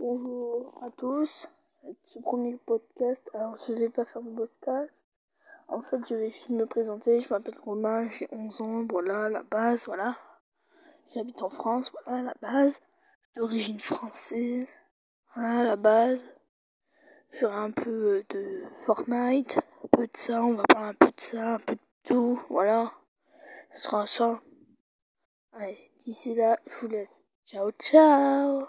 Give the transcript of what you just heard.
Bonjour à tous. Ce premier podcast, alors je ne vais pas faire de podcast. En fait, je vais juste me présenter. Je m'appelle Romain, j'ai 11 ans. Voilà, la base, voilà. J'habite en France, voilà la base. D'origine française, voilà la base. Je ferai un peu euh, de Fortnite, un peu de ça, on va parler un peu de ça, un peu de tout, voilà. Ce sera ça. Allez, d'ici là, je vous laisse. Ciao, ciao